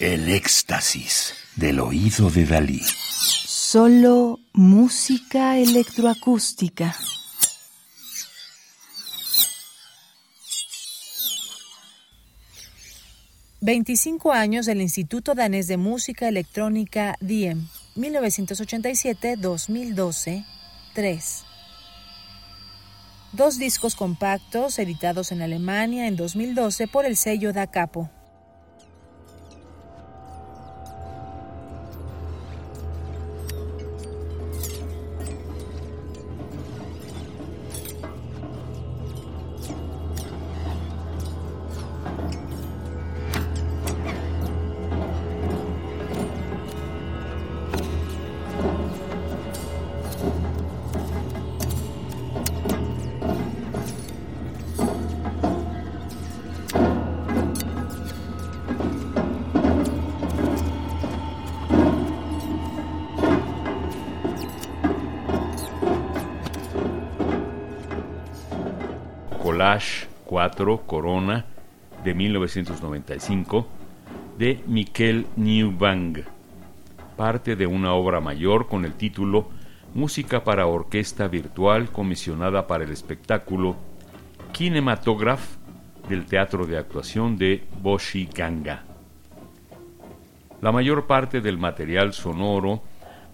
El éxtasis del oído de Dalí. Solo música electroacústica. Veinticinco años del Instituto Danés de Música Electrónica DIEM, 1987-2012, 3. Dos discos compactos editados en Alemania en 2012 por el sello Da Capo. Collage 4 Corona de 1995 de Miquel Newbang, parte de una obra mayor con el título Música para Orquesta Virtual comisionada para el espectáculo Kinematograph del Teatro de Actuación de Boshi Ganga. La mayor parte del material sonoro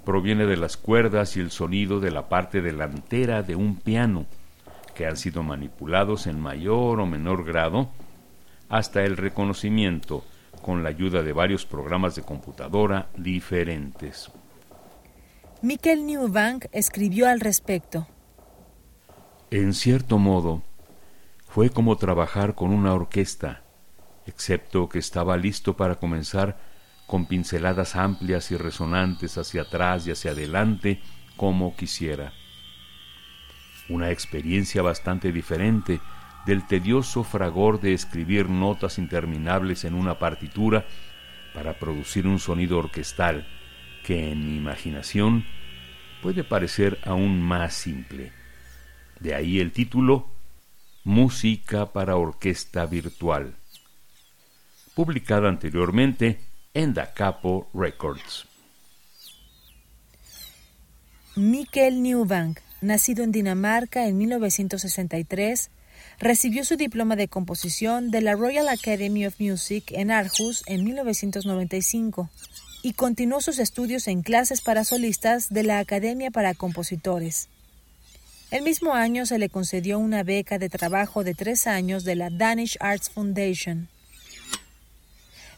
proviene de las cuerdas y el sonido de la parte delantera de un piano, que han sido manipulados en mayor o menor grado hasta el reconocimiento con la ayuda de varios programas de computadora diferentes. Mikkel Newbank escribió al respecto. En cierto modo, fue como trabajar con una orquesta, excepto que estaba listo para comenzar con pinceladas amplias y resonantes hacia atrás y hacia adelante como quisiera una experiencia bastante diferente del tedioso fragor de escribir notas interminables en una partitura para producir un sonido orquestal que en mi imaginación puede parecer aún más simple. De ahí el título Música para Orquesta Virtual, publicada anteriormente en Da Capo Records. Mikkel Newbank nacido en Dinamarca en 1963, recibió su diploma de composición de la Royal Academy of Music en Aarhus en 1995 y continuó sus estudios en clases para solistas de la Academia para Compositores. El mismo año se le concedió una beca de trabajo de tres años de la Danish Arts Foundation.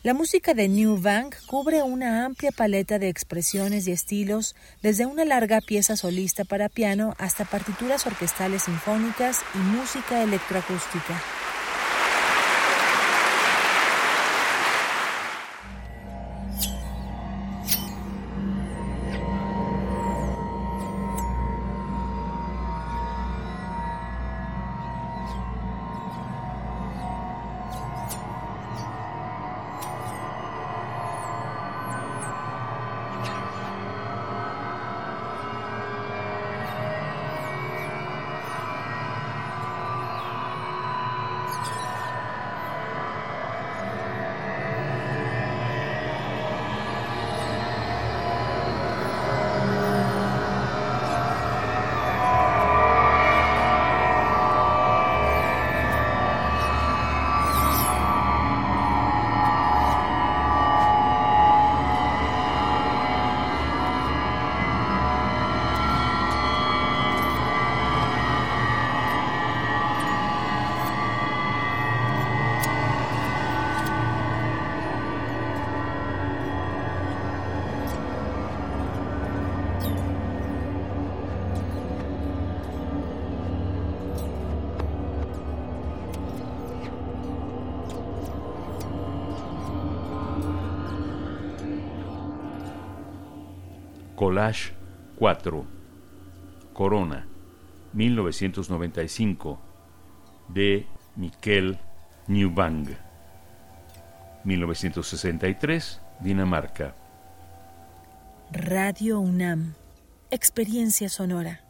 La música de New Bank cubre una amplia paleta de expresiones y estilos, desde una larga pieza solista para piano hasta partituras orquestales sinfónicas y música electroacústica. Collage 4 Corona 1995 de Miquel Newbang 1963 Dinamarca. Radio UNAM Experiencia sonora